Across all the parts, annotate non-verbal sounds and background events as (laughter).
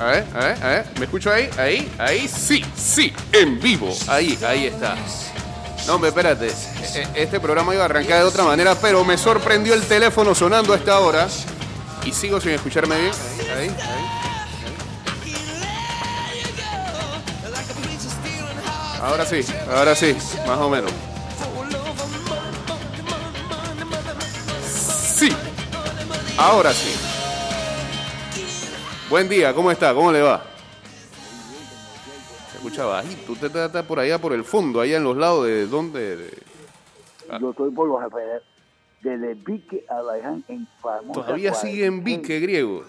A ver, a ver, a ver. ¿Me escucho ahí? Ahí, ahí, sí, sí, en vivo. Ahí, ahí está. No, hombre, espérate. E- e- Este programa iba a arrancar de otra manera, pero me sorprendió el teléfono sonando a esta hora. Y sigo sin escucharme bien. Ahí, ahí. Ahora sí, ahora sí, más o menos. Sí, ahora sí. Buen día, ¿cómo está? ¿Cómo le va? Se escucha bajito. Usted está, está por allá, por el fondo, allá en los lados de donde. de- Yo estoy por los alrededores. Desde Vique a Baján en famosa Todavía sigue en 46. Vique, griego.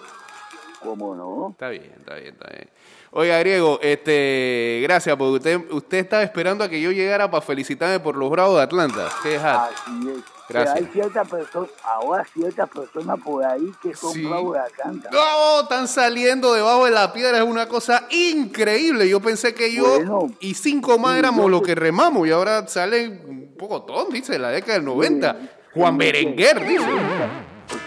¿Cómo no? Está bien, está bien, está bien. Oiga, Griego, este, gracias, porque usted, usted estaba esperando a que yo llegara para felicitarme por los Bravos de Atlanta. Qué hat. Así es. Gracias. Que hay ciertas personas, ahora ciertas personas por ahí que son Sí. bravos de Atlanta. No, están saliendo debajo de la piedra, es una cosa increíble. Yo pensé que yo Bueno. y cinco más Sí, éramos los que remamos y ahora salen un poco ton, dice, la década del 90. Juan Sí, Berenguer, sí. dice.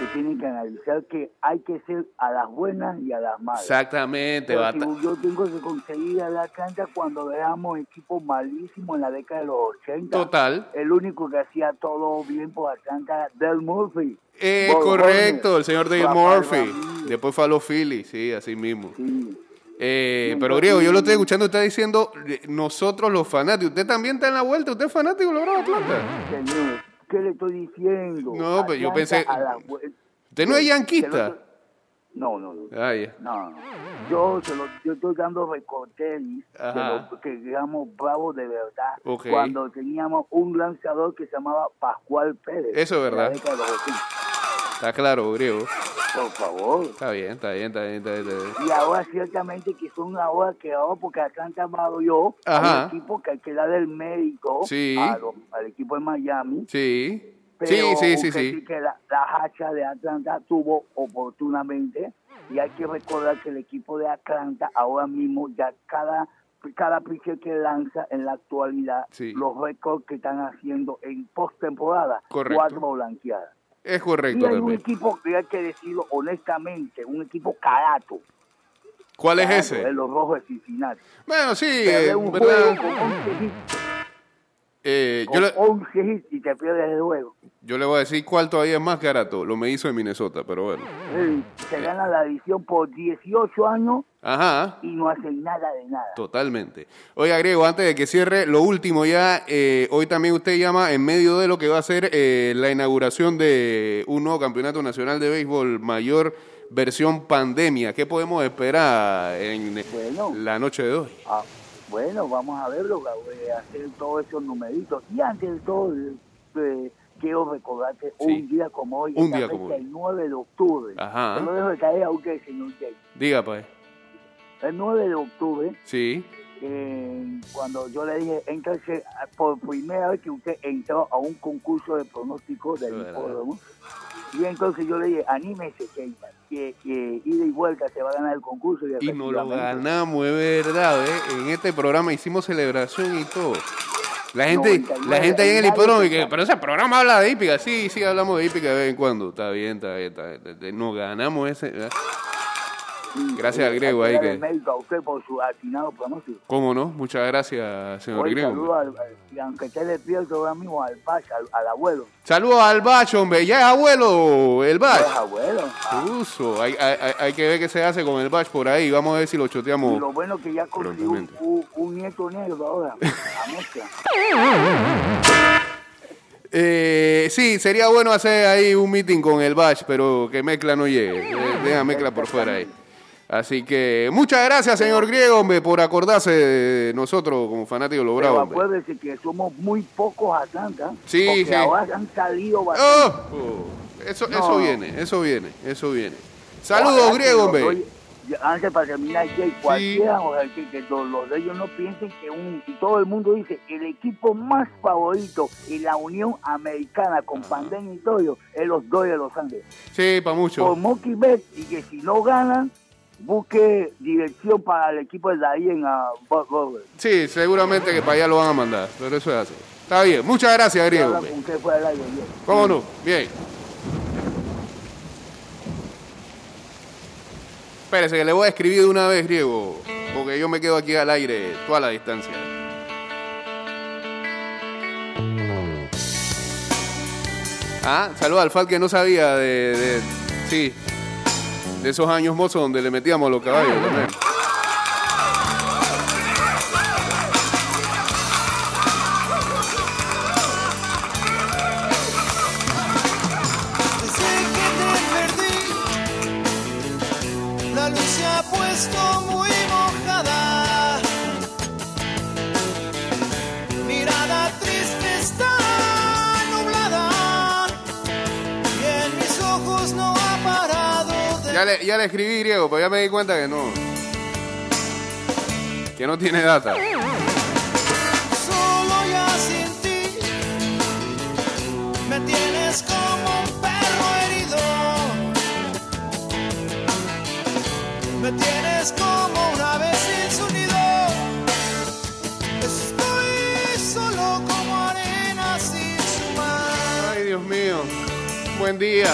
Porque tienen que analizar que hay que ser a las buenas y a las malas. Exactamente, bata. yo tengo que conseguir a la cancha cuando veamos equipos malísimos en la década de los 80. Total. El único que hacía todo bien por Atlanta, Del Murphy. Eh, Bob correcto, el señor Rafael Murphy. Ramírez. Después fue a los Phillies, sí, así mismo. Sí. Eh, pero Griego, yo lo estoy escuchando, usted diciendo, eh, nosotros los fanáticos, usted también está en la vuelta, usted es fanático de Atlanta. Señor, ¿qué le estoy diciendo? No, pero yo pensé- la ¿Usted no es yanquista? No, no, no. Ah, ya. No, no. Yo, se lo, yo estoy dando lo que digamos bravos de verdad. Ok. Cuando teníamos un lanzador que se llamaba Pascual Pérez. Eso es verdad. Década de los 80. Está claro, Griego. Por favor. Está bien, está bien, está bien, está bien. está bien. Y ahora ciertamente que son ahora que ahora porque Atlanta yo Ajá. al equipo que hay que darle el médico Sí. a los- al equipo de Miami. Sí. Pero Sí, sí, sí, que la, la hacha de Atlanta tuvo oportunamente y hay que recordar que el equipo de Atlanta ahora mismo ya cada cada pitcher que lanza en la actualidad Sí. los récords que están haciendo en postemporada cuatro blanqueadas Es y correcto hay un también. equipo que hay que decirlo honestamente un equipo carato ¿Cuál es carato, ese? de los rojos de Cincinnati Bueno, sí, Pero es un ¿verdad? juego con 11 hits, Eh, yo, le, 11 hits y te pierdes el juego yo le voy a decir cuál todavía es más barato. Lo me hizo en Minnesota, pero bueno. Se gana la edición por 18 años Ajá. y no hacen nada de nada. Totalmente. Oiga, Griego, antes de que cierre, lo último ya, eh, hoy también usted llama en medio de lo que va a ser eh, la inauguración de un nuevo campeonato nacional de béisbol mayor versión pandemia. ¿Qué podemos esperar en Bueno. la noche de hoy? Ah, bueno, vamos a verlo, a hacer todos esos numeritos. Y antes de todo, eh, quiero recordarte Sí. un día como hoy, Un día como el 9 de octubre. Ajá. Lo dejo de caer a usted, señor Jay. Diga, pues. El 9 de octubre, Sí. Eh, cuando yo le dije, entonces, por primera vez que usted entró a un concurso de pronósticos del hipódromo, y entonces yo le dije, anímese, que, que, ida y vuelta se va a ganar el concurso. Y, Y nos lo ganamos, es verdad, ¿eh? En este programa hicimos celebración y todo. La gente, 99, la gente ahí en el hipódromo, que, pero ese programa habla de hípica. Sí, sí, hablamos de hípica de vez en cuando. Está bien, está bien, está bien. está bien. Nos ganamos ese. ¿verdad? Gracias al hay griego ahí que- a usted por su atinado pronóstico. ¿Cómo no? Muchas gracias, señor Hoy Griego. saludo al, y aunque esté despierto ahora mismo al Pacha, al, al abuelo. Saludos al Bacho, hombre. Ya es abuelo, el Es Bach. abuelo. Ah, Uso. Hay, hay, que ver qué se hace con el Bach por ahí. Vamos a ver si lo y choteamos. lo bueno que ya consiguió un, un- un nieto negro ahora. (laughs) Eh, sí, sería bueno hacer ahí un meeting con el Bash, pero que mezcla no llegue. Deja mezcla por fuera ahí. Así que muchas gracias, señor Griego, hombre, por acordarse de nosotros como fanáticos de los Pero Bravos. acuérdese que somos muy pocos Atlanta. Sí, porque sí. ahora han salido bastante. Oh, oh, eso, No. eso viene, eso viene, eso viene. Saludos, Griego, que hombre. Antes para terminar, Jay, cualquiera, o sea, que, que los, los de ellos no piensen que un, y todo el mundo dice, el equipo más favorito en la Unión Americana con pandemia y todo ello, es los Dodgers de Los Ángeles. Sí, para Por mucho. Monkey Bet, y que si no ganan, busque dirección para el equipo de ahí en uh, Bob. Sí, seguramente que para allá lo van a mandar, pero eso es así. Está bien, muchas gracias, Griego. ¿Cómo no? Bien. Espérese, que le voy a escribir de una vez, Diego, porque yo me quedo aquí al aire toda la distancia. Ah, saluda al Fal que no sabía de, de- sí, de esos años mozos donde le metíamos los caballos también. Ya le, ya le escribí, Diego, pero ya me di cuenta que no. Que no tiene data. solo ya sin ti. Me tienes como un perro herido. Me tienes como una vez sin su nido. Estoy solo como arena sin su mar. Ay, Dios mío. Buen día.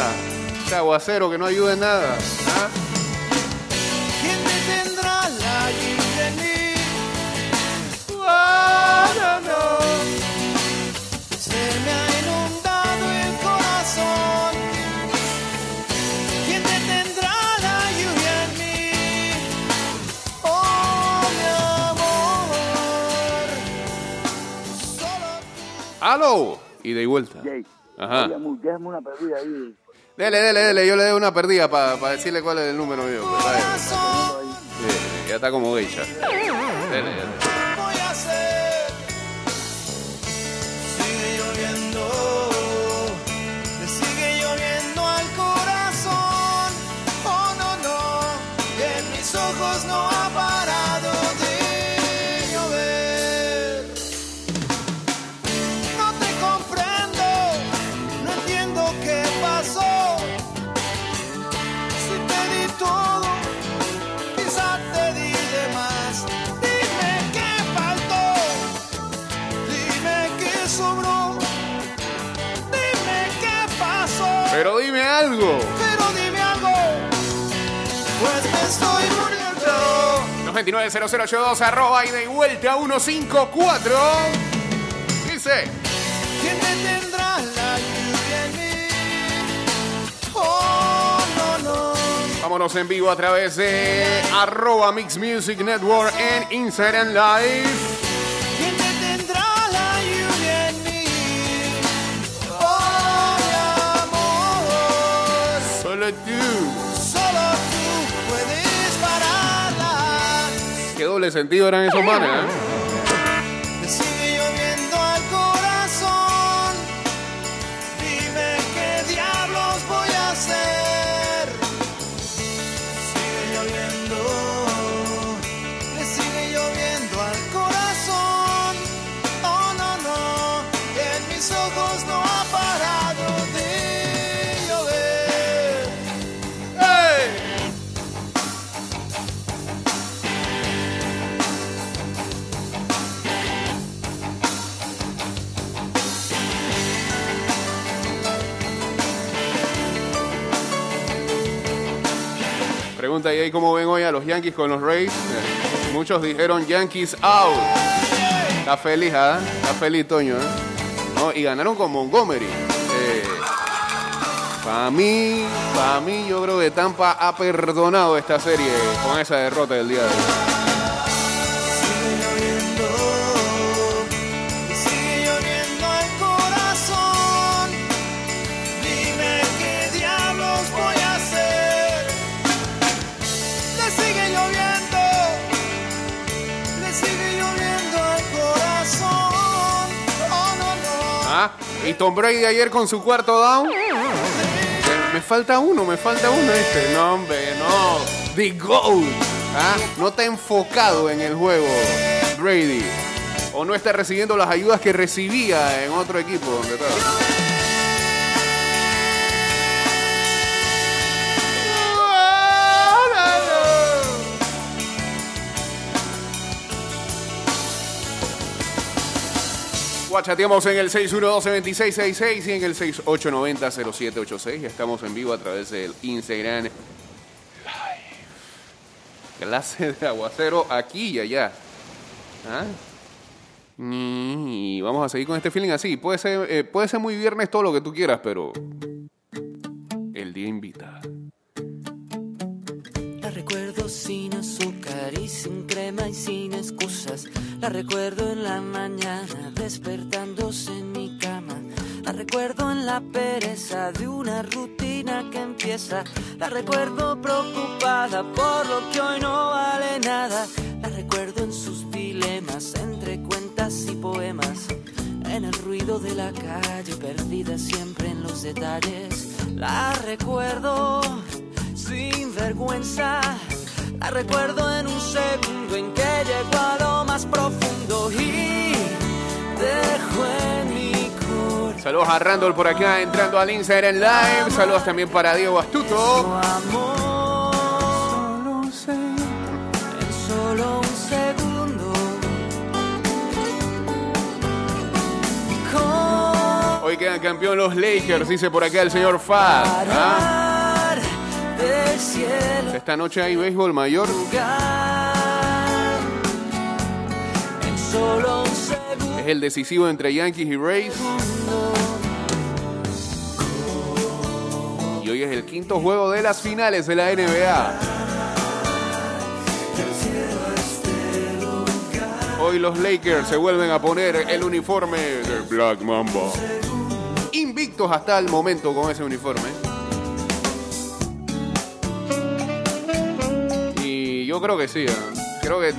Este aguacero que no ayuda en nada. ¡Aló! Y de vuelta. Jay, Ajá. déjame, una perdida ahí. Dele, dele, dele. Yo le doy una perdida para decirle cuál es el número mío. pues, Sí, ya está como geisha. Dele, dele. 229-0082 arroba y de vuelta 154. Dice. ¿Quién detendrá la lluvia en mí? Oh, no, no. Vámonos en vivo a través de arroba Mix Music Network en Instagram Live. ¿Quién doble sentido eran esos manes, ¿eh? Y ahí cómo ven hoy a los Yankees con los Rays. Eh, Muchos dijeron Yankees out. Está feliz, ¿ah? Está feliz, Toño, ¿eh? No, y ganaron con Montgomery. para mí, para mí, yo creo que Tampa ha perdonado esta serie con esa derrota del día de hoy. Y Tom Brady ayer con su cuarto down. Me falta uno, me falta uno este. No, hombre, no. The GOAT. Ah, no está enfocado en el juego, Brady. O no está recibiendo las ayudas que recibía en otro equipo donde estaba. Guachateamos en el 612-2666 y en el 6890-0786. Estamos en vivo a través del Instagram Live. Clase de aguacero aquí y allá. ¿Ah? Y vamos a seguir con este feeling así. Puede ser, eh, puede ser muy viernes todo lo que tú quieras, pero el día invita. La recuerdo sin azúcar y sin crema y sin excusas. La recuerdo en la mañana despertándose en mi cama. La recuerdo en la pereza de una rutina que empieza. La recuerdo preocupada por lo que hoy no vale nada. La recuerdo en sus dilemas entre cuentas y poemas. En el ruido de la calle, perdida siempre en los detalles. La recuerdo sin vergüenza. La recuerdo en un segundo en que llegó a lo más profundo y dejó en mi corazón Saludos a Randall por acá entrando al Instagram Live. Saludos también para Diego Astuto. amor. En solo un segundo. Con Hoy quedan campeón los Lakers, dice por acá el señor Fad. ¿Ah? Cielo Esta noche hay béisbol mayor. lugar. En solo un segundo. Es el decisivo entre Yankees y Rays. Y hoy es el quinto juego de las finales de la NBA. Hoy los Lakers se vuelven a poner el uniforme de Black Mamba. Invictos hasta el momento con ese uniforme. Creo que sí. ¿eh? Creo que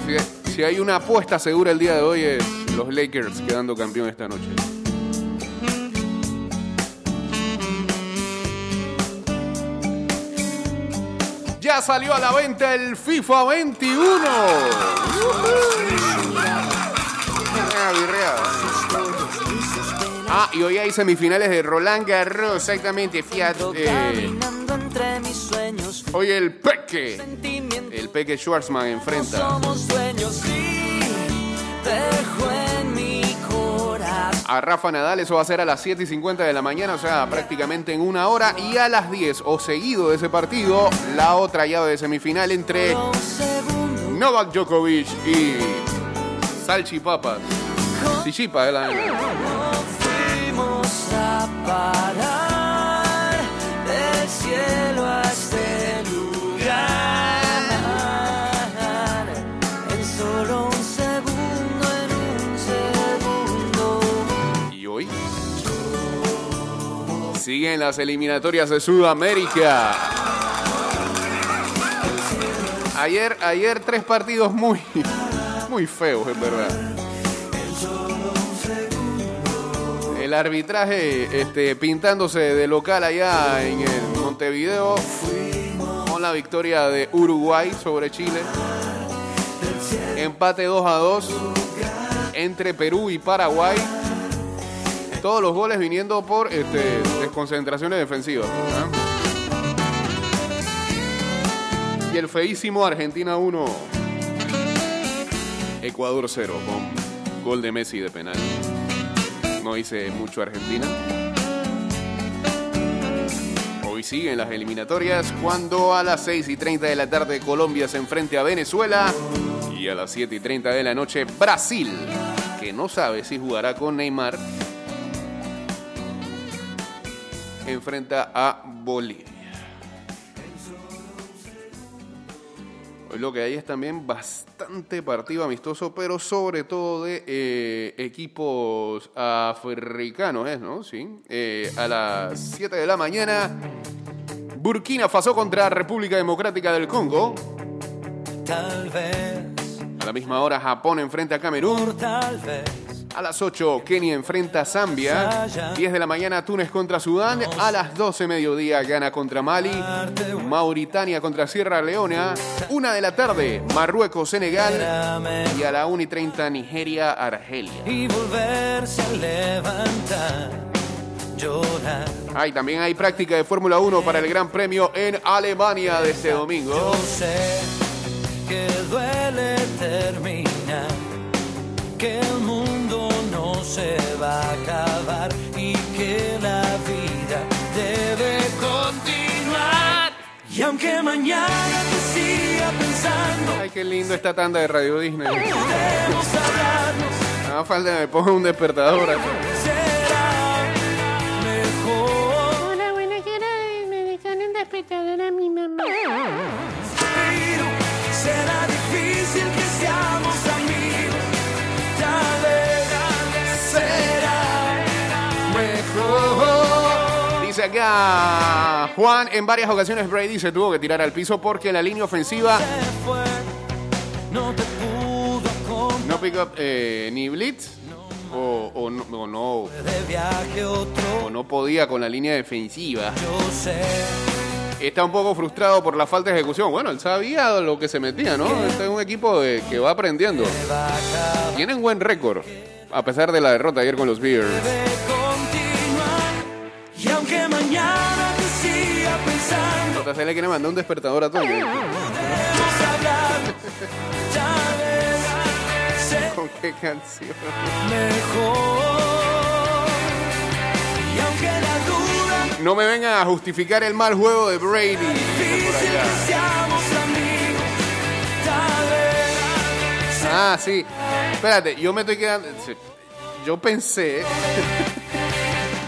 si, hay una apuesta segura el día de hoy es los Lakers quedando campeón esta noche. Ya salió a la venta el FIFA 21. Ah. Ah, y hoy hay semifinales de Roland Garros, exactamente, Fiat. eh, entre mis sueños. el Peque, el Peque Schwarzman enfrenta. somos dejo en mi corazón. a Rafa Nadal. Eso va a ser a las 7 y 50 de la mañana, o sea, prácticamente en una hora. Y a las 10, o seguido de ese partido, la otra llave de semifinal entre. Novak Djokovic y Salchipapas. Chichipa, eh, la- No fuimos a parar siguen las eliminatorias de Sudamérica. Ayer, ayer tres partidos muy, muy feos, en verdad. El arbitraje este, pintándose de local allá en Montevideo con la victoria de Uruguay sobre Chile. Empate 2 a 2 entre Perú y Paraguay. Todos los goles viniendo por este, desconcentraciones defensivas. ¿ah? Y el feísimo Argentina 1, Ecuador 0, con gol de Messi de penal. No hice mucho Argentina. Hoy siguen las eliminatorias cuando a las 6 y 30 de la tarde Colombia se enfrente a Venezuela y a las 7 y 30 de la noche Brasil, que no sabe si jugará con Neymar, enfrenta a Bolivia. Hoy lo que hay es también bastante partido amistoso, pero sobre todo de eh, equipos africanos, ¿es, no? Sí. Eh, a las 7 de la mañana, Burkina Faso contra República Democrática del Congo. Tal vez, A la misma hora, Japón enfrenta a Camerún. tal vez. A las 8, Kenia enfrenta a Zambia. 10 de la mañana, Túnez contra Sudán. A las 12, mediodía, Ghana contra Mali. Mauritania contra Sierra Leona. 1 de la tarde, Marruecos, Senegal. Y a la 1 y 30, Nigeria, Argelia. y volverse a levantar, llorar. Ah, y también hay práctica de Fórmula 1 para el Gran Premio en Alemania de este domingo. Yo sé que duele terminar, va a acabar y que la vida debe continuar. Y aunque mañana te siga pensando qué lindo esta tanda de Radio Disney. Podemos hablarnos, Nada falta me ponga un despertador. acá. será mejor. Hola, buenas tardes. Me dejan el despertador a mi mamá. Dice acá Juan, en varias ocasiones Brady se tuvo que tirar al piso porque la línea ofensiva no pick up eh, ni blitz o, o no, o no o no podía con la línea defensiva. Está un poco frustrado por la falta de ejecución. Bueno, él sabía lo que se metía, ¿no? Este es un equipo de- que va aprendiendo. Tienen buen récord, a pesar de la derrota ayer con los Bears. Mañana te siga pensando, se le quiere mandar un despertador a todo. podemos hablar. Vez (laughs) sea ¿Con qué canción? mejor. Y aunque la duda No me vengan a justificar el mal juego de Brady. Por allá. que Ah, sí. Espérate, yo me estoy quedando. Yo pensé.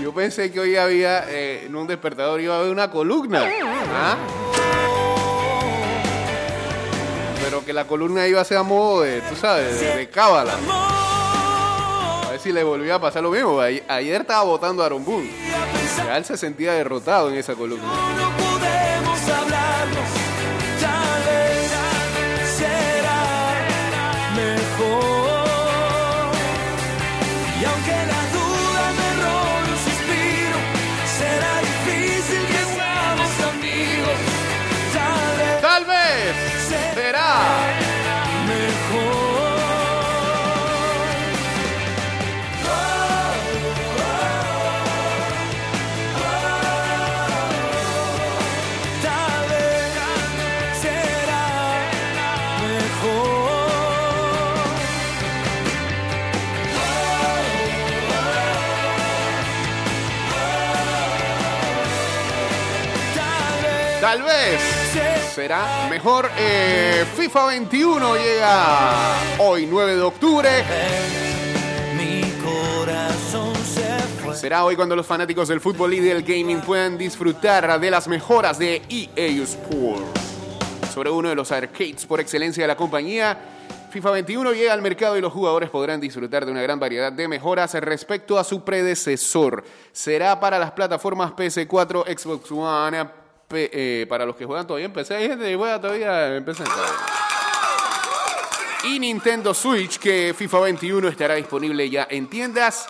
Yo pensé que hoy había eh, en un despertador iba a haber una columna. ¿Ah? Pero que la columna iba a ser a modo de, tú sabes, de, cábala. A ver si le volvía a pasar lo mismo. Ay- Ayer estaba votando a Aaron Boone. Él se sentía derrotado en esa columna. Tal vez será mejor. Eh, FIFA 21 llega hoy, 9 de octubre. Será hoy cuando los fanáticos del fútbol y del gaming puedan disfrutar de las mejoras de EA Sports. Sobre uno de los arcades por excelencia de la compañía, FIFA 21 llega al mercado y los jugadores podrán disfrutar de una gran variedad de mejoras respecto a su predecesor. Será para las plataformas PS4, Xbox One, eh, para los que juegan todavía en PC. Hay gente que juega todavía en. Y Nintendo Switch, que FIFA 21 estará disponible ya en tiendas.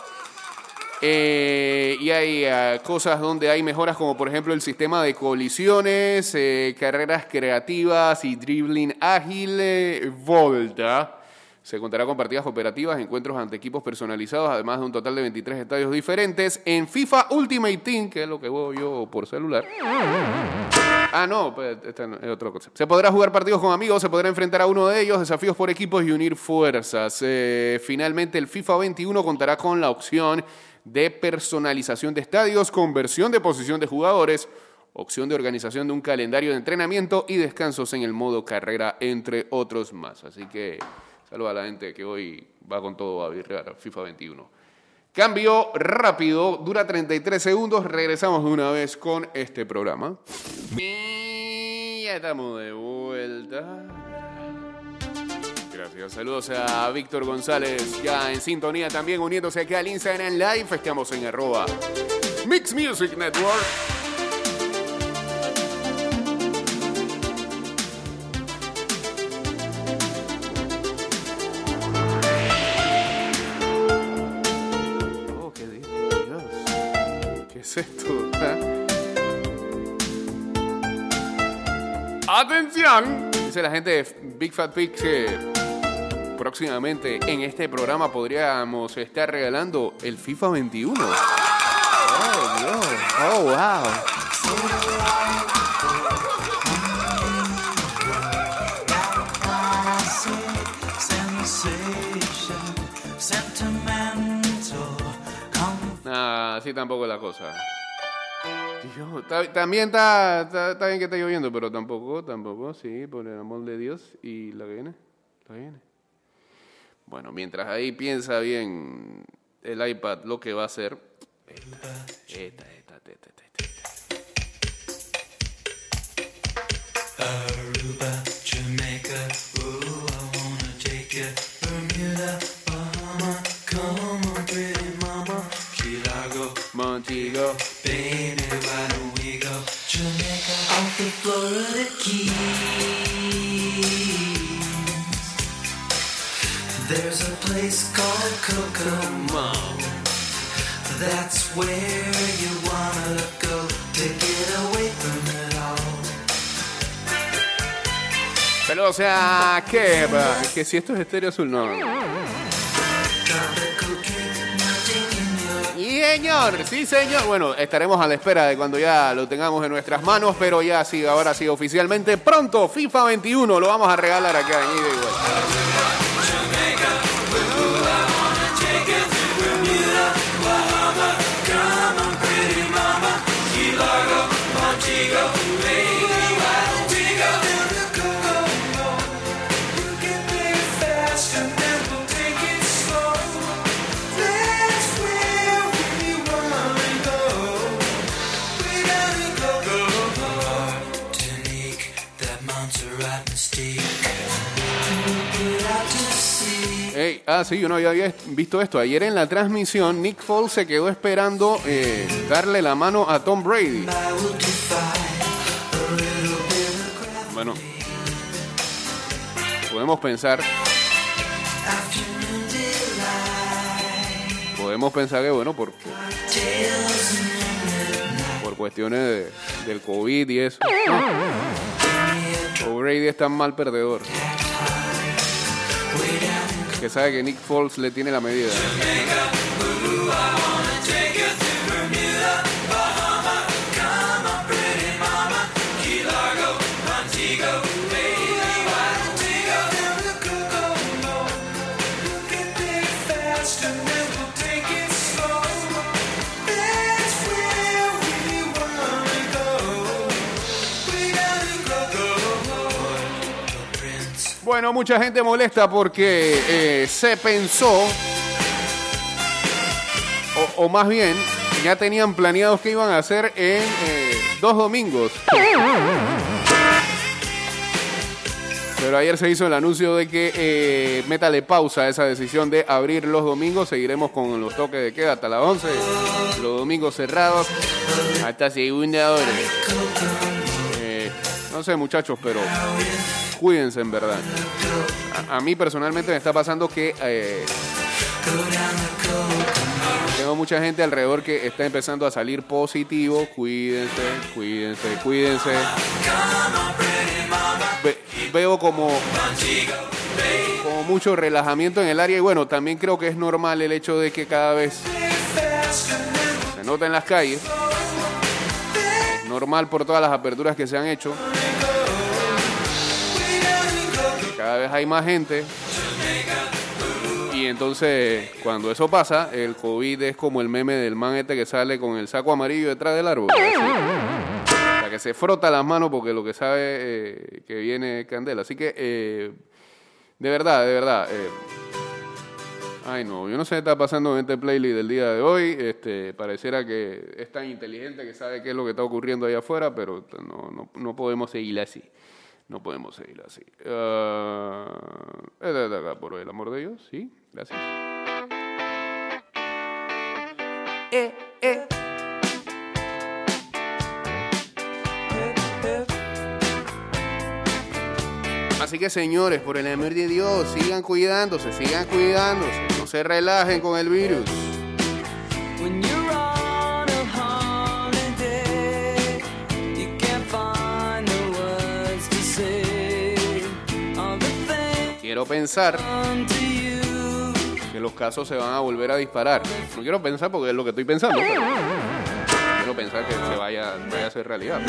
Eh, y hay ah, cosas donde hay mejoras como por ejemplo el sistema de colisiones, eh, carreras creativas y dribbling ágil, eh, Volta. Se contará con partidas operativas, encuentros ante equipos personalizados, además de un total de 23 estadios diferentes. En FIFA Ultimate Team, que es lo que juego yo por celular. Ah, no, pues, esta es otra cosa. Se podrá jugar partidos con amigos, se podrá enfrentar a uno de ellos, desafíos por equipos y unir fuerzas. Eh, finalmente, el FIFA 21 contará con la opción de personalización de estadios, conversión de posición de jugadores, opción de organización de un calendario de entrenamiento y descansos en el modo carrera, entre otros más. Así que saluda a la gente que hoy va con todo a virrear FIFA 21. Cambio rápido, dura 33 segundos, regresamos de una vez con este programa. Y ya estamos de vuelta. Gracias, saludos a Víctor González, ya en sintonía también uniéndose acá al Instagram Live. Estamos en arroba Mix Music Network. La gente de Big Fat Pig que próximamente en este programa podríamos estar regalando el FIFA 21. Oh, Dios. Oh, wow. Ah, así tampoco es la cosa. También está, está, bien que está lloviendo, pero tampoco, tampoco, sí, por el amor de Dios. Y la que viene, la que viene. Bueno, mientras ahí piensa bien el iPad lo que va a hacer. Esta, esta, sea, ¿qué? va? Que si esto es estéreo azul, no. Señor, sí señor. Bueno, estaremos a la espera de cuando ya lo tengamos en nuestras manos, pero ya sí, ahora sí, oficialmente pronto, FIFA 21, lo vamos a regalar acá en ida y. ah, sí, yo no había visto esto. Ayer en la transmisión, Nick Foles se quedó esperando eh, darle la mano a Tom Brady. Bueno, podemos pensar. Podemos pensar que, bueno, por, por cuestiones de- del COVID y eso. O Brady es tan mal perdedor. Que sabe que Nick Foles le tiene la medida. Bueno, mucha gente molesta porque eh, se pensó, o, más bien, ya tenían planeados que iban a hacer en eh, dos domingos. Pero ayer se hizo el anuncio de que eh, métale pausa a esa decisión de abrir los domingos. Seguiremos con los toques de queda hasta las 11. Los domingos cerrados hasta segunda hora. Eh, no sé, muchachos, pero cuídense en verdad. A, mí personalmente me está pasando que eh, tengo mucha gente alrededor que está empezando a salir positivo. Cuídense, cuídense, cuídense. Ve- veo como, como mucho relajamiento en el área y bueno, también creo que es normal el hecho de que cada vez se nota en las calles. Es normal por todas las aperturas que se han hecho. Cada vez hay más gente. Y entonces, cuando eso pasa, el COVID es como el meme del man este que sale con el saco amarillo detrás del árbol. Así. O sea, que se frota las manos porque lo que sabe eh, que viene es candela. Así que, eh, de verdad, de verdad. eh, ay, no, yo no sé qué está pasando en este playlist del día de hoy. Este, pareciera que es tan inteligente que sabe qué es lo que está ocurriendo allá afuera, pero no, no, no podemos seguir así. No podemos seguir así. De acá, por el amor de Dios, sí, gracias. Eh, eh. Así que señores, por el amor de Dios, sigan cuidándose, sigan cuidándose, no se relajen con el virus. Pensar que los casos se van a volver a disparar. No quiero pensar porque es lo que estoy pensando, pero quiero pensar que se vaya, vaya a ser realidad.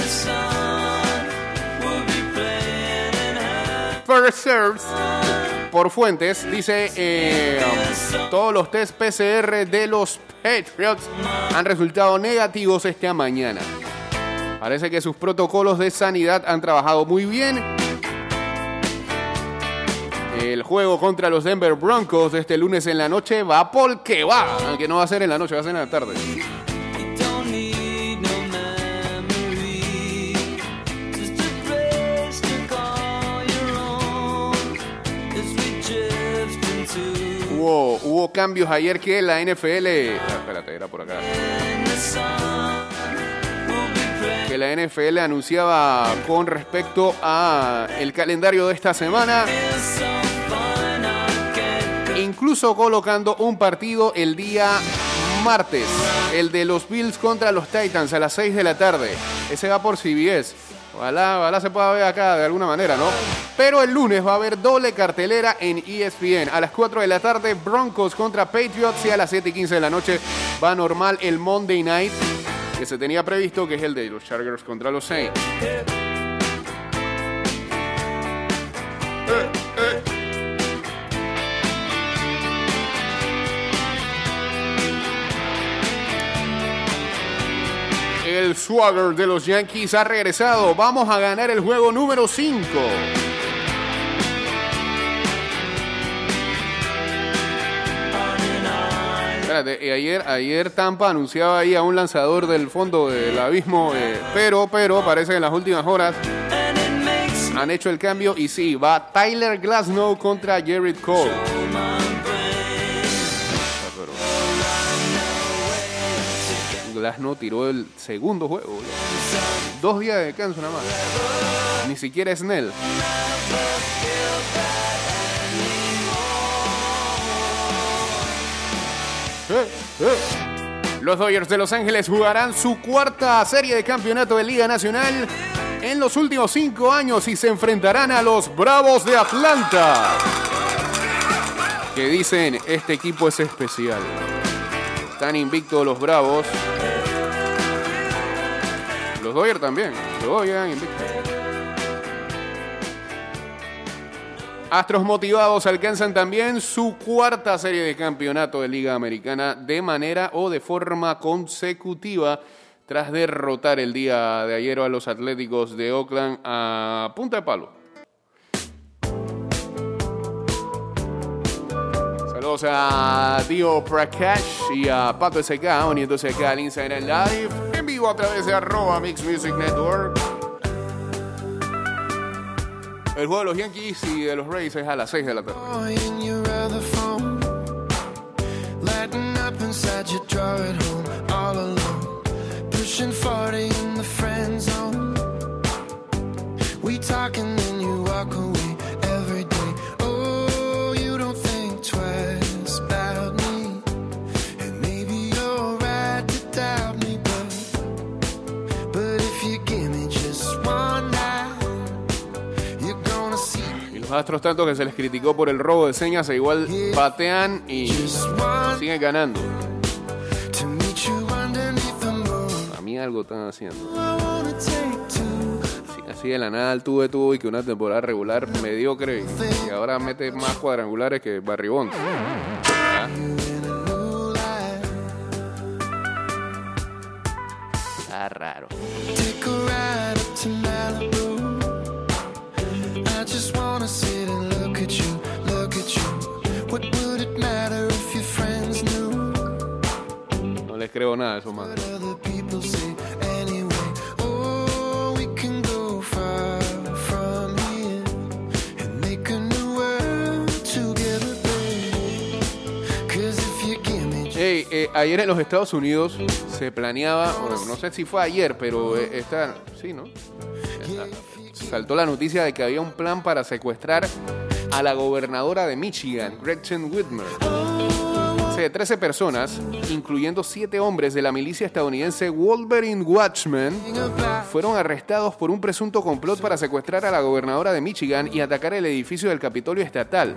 Por fuentes, dice eh, todos los test PCR de los Patriots han resultado negativos esta mañana. Parece que sus protocolos de sanidad han trabajado muy bien. El juego contra los Denver Broncos este lunes en la noche va porque va. Aunque no va a ser en la noche, va a ser en la tarde. Hubo, cambios ayer que la NFL. Ah, espérate, era por acá. Que la NFL anunciaba con respecto a el calendario de esta semana. Incluso colocando un partido el día martes, el de los Bills contra los Titans a las 6 de la tarde. Ese va por CBS. Ojalá, ojalá se pueda ver acá de alguna manera, ¿no? Pero el lunes va a haber doble cartelera en ESPN. A las 4 de la tarde, Broncos contra Patriots y a las 7 y 15 de la noche va normal el Monday Night que se tenía previsto, que es el de los Chargers contra los Saints. El swagger de los Yankees ha regresado. Vamos a ganar el juego número 5. Espérate, y ayer, ayer Tampa anunciaba ahí a un lanzador del fondo del abismo, eh, pero, pero parece que en las últimas horas han hecho el cambio y sí, va Tyler Glasnow contra Jared Cole. Glasnow tiró el segundo juego. Dos días de descanso nada más. Ni siquiera Snell. Eh. Los Dodgers de Los Ángeles jugarán su cuarta serie de campeonato de Liga Nacional en los últimos cinco años y se enfrentarán a los Bravos de Atlanta. Que dicen, este equipo es especial. Están invictos los Bravos. Los Dodgers también. Los. Astros motivados alcanzan también su cuarta serie de campeonato de Liga Americana de manera o de forma consecutiva tras derrotar el día de ayer a los Atléticos de Oakland a punta de palo. Saludos a Dio Prakash y a Pato SK uniéndose acá al Instagram Live vivo a través de arroba Mix Music Network. El juego de los Yankees y de los Rays es a las 6 de la tarde. Astros tanto que se les criticó por el robo de señas, e igual batean y siguen ganando. A mí algo están haciendo. I wanna take two. Sí, Así de la nada el tuve tuvo y que una temporada regular mediocre y ahora mete más cuadrangulares que Barribón. Ah. Está raro. If you give me just Hey, eh, ayer en los Estados Unidos se planeaba, bueno, no sé si fue ayer, pero eh, esta, sí, ¿no? Saltó la noticia de que había un plan para secuestrar a la gobernadora de Michigan, Gretchen Whitmer. Sea, 13 personas, incluyendo 7 hombres de la milicia estadounidense Wolverine Watchmen, fueron arrestados por un presunto complot para secuestrar a la gobernadora de Michigan y atacar el edificio del Capitolio Estatal.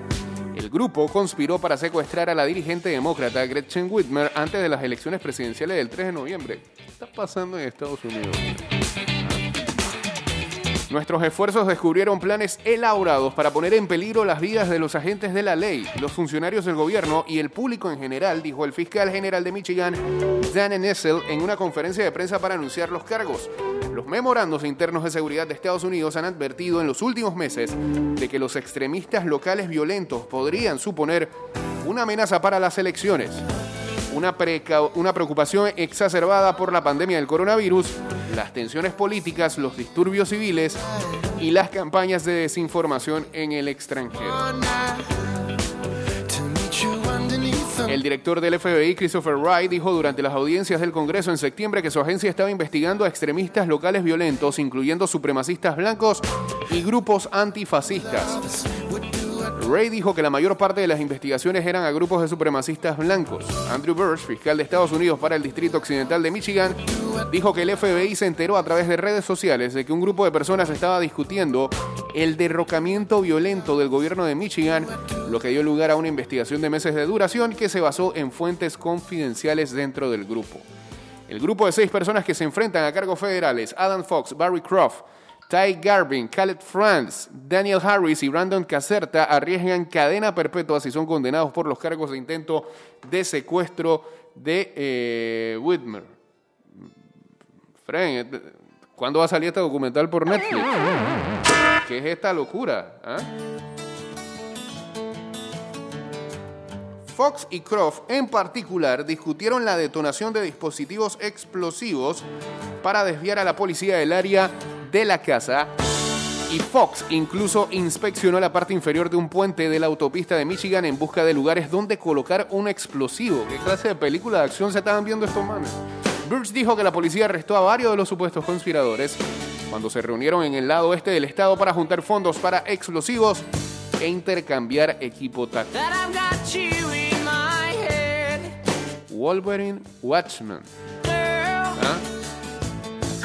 El grupo conspiró para secuestrar a la dirigente demócrata Gretchen Whitmer antes de las elecciones presidenciales del 3 de noviembre. ¿Qué está pasando en Estados Unidos? Nuestros esfuerzos descubrieron planes elaborados para poner en peligro las vidas de los agentes de la ley, los funcionarios del gobierno y el público en general, dijo el fiscal general de Michigan, Dan Nessel, en una conferencia de prensa para anunciar los cargos. Los memorandos internos de seguridad de Estados Unidos han advertido en los últimos meses de que los extremistas locales violentos podrían suponer una amenaza para las elecciones una, una preocupación exacerbada por la pandemia del coronavirus, las tensiones políticas, los disturbios civiles y las campañas de desinformación en el extranjero. El director del FBI, Christopher Wright, dijo durante las audiencias del Congreso en septiembre que su agencia estaba investigando a extremistas locales violentos, incluyendo supremacistas blancos y grupos antifascistas. Ray dijo que la mayor parte de las investigaciones eran a grupos de supremacistas blancos. Andrew Burch, fiscal de Estados Unidos para el Distrito Occidental de Michigan, dijo que el FBI se enteró a través de redes sociales de que un grupo de personas estaba discutiendo el derrocamiento violento del gobierno de Michigan, lo que dio lugar a una investigación de meses de duración que se basó en fuentes confidenciales dentro del grupo. El grupo de seis personas que se enfrentan a cargos federales, Adam Fox, Barry Croft, Ty Garvin, Khaled Franz, Daniel Harris y Brandon Caserta arriesgan cadena perpetua si son condenados por los cargos de intento de secuestro de eh, Whitmer. Eh, ¿cuándo va a salir este documental por Netflix? ¿Qué es esta locura? Ah? Fox y Croft en particular discutieron la detonación de dispositivos explosivos para desviar a la policía del área de la casa. Y Fox incluso inspeccionó la parte inferior de un puente de la autopista de Michigan en busca de lugares donde colocar un explosivo. ¿Qué clase de película de acción se estaban viendo estos manes? Burks dijo que la policía arrestó a varios de los supuestos conspiradores cuando se reunieron en el lado este del estado para juntar fondos para explosivos e intercambiar equipo táctico. Wolverine Watchman.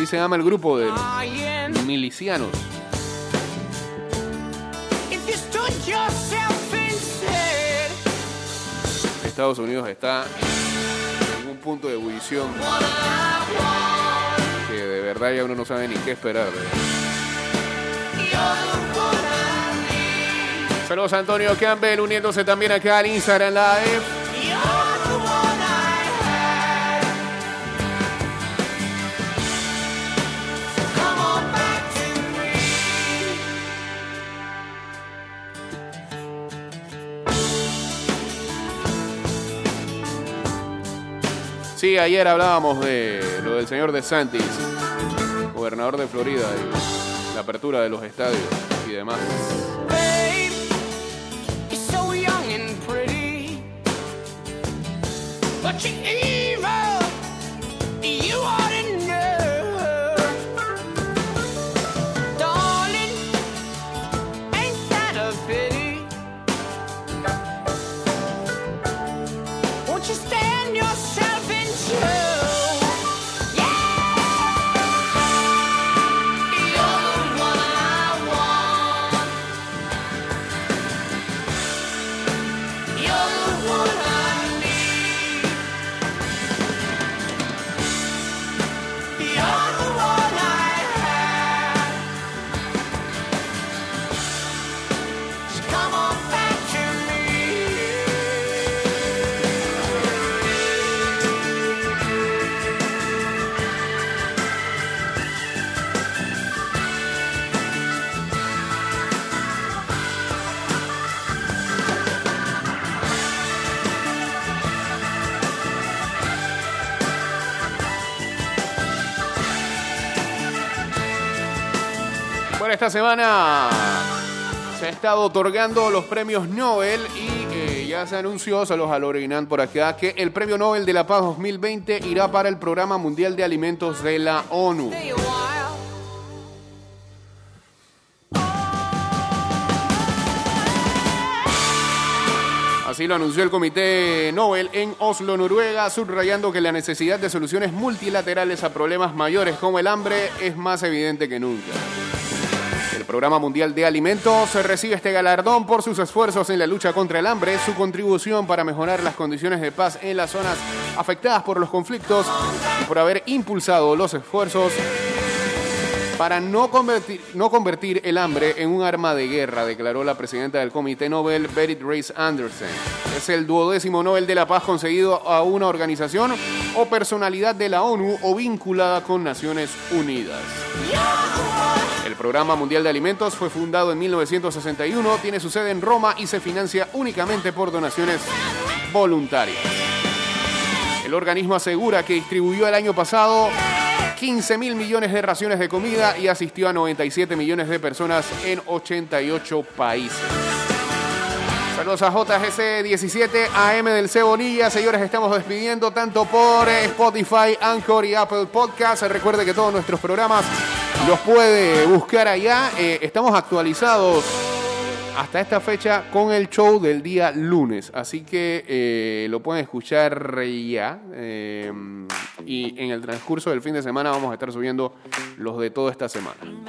Así se llama el grupo de milicianos. Estados Unidos está en un punto de ebullición que de verdad ya uno no sabe ni qué esperar. Saludos a Antonio Campbell uniéndose también acá al Instagram Live. Sí, ayer hablábamos de lo del señor DeSantis, gobernador de Florida, y la apertura de los estadios y demás. Esta semana se ha estado otorgando los premios Nobel y eh, ya se anunció, se los original por acá, que el premio Nobel de la Paz 2020 irá para el Programa Mundial de Alimentos de la ONU. Así lo anunció el Comité Nobel en Oslo, Noruega, subrayando que la necesidad de soluciones multilaterales a problemas mayores como el hambre es más evidente que nunca. Programa Mundial de Alimentos recibe este galardón por sus esfuerzos en la lucha contra el hambre, su contribución para mejorar las condiciones de paz en las zonas afectadas por los conflictos y por haber impulsado los esfuerzos Para no convertir, no convertir el hambre en un arma de guerra, declaró la presidenta del Comité Nobel, Berit Reiss Anderson. Es el duodécimo Nobel de la Paz concedido a una organización o personalidad de la ONU o vinculada con Naciones Unidas. El Programa Mundial de Alimentos fue fundado en 1961, tiene su sede en Roma y se financia únicamente por donaciones voluntarias. El organismo asegura que distribuyó el año pasado 15 mil millones de raciones de comida y asistió a 97 millones de personas en 88 países. Saludos a JGC 17 AM del Cebonilla. Señores, estamos despidiendo tanto por eh, Spotify, Anchor y Apple Podcast. Recuerde que todos nuestros programas los puede buscar allá. Eh, estamos actualizados hasta esta fecha con el show del día lunes. Así que eh, lo pueden escuchar ya. y en el transcurso del fin de semana vamos a estar subiendo los de toda esta semana.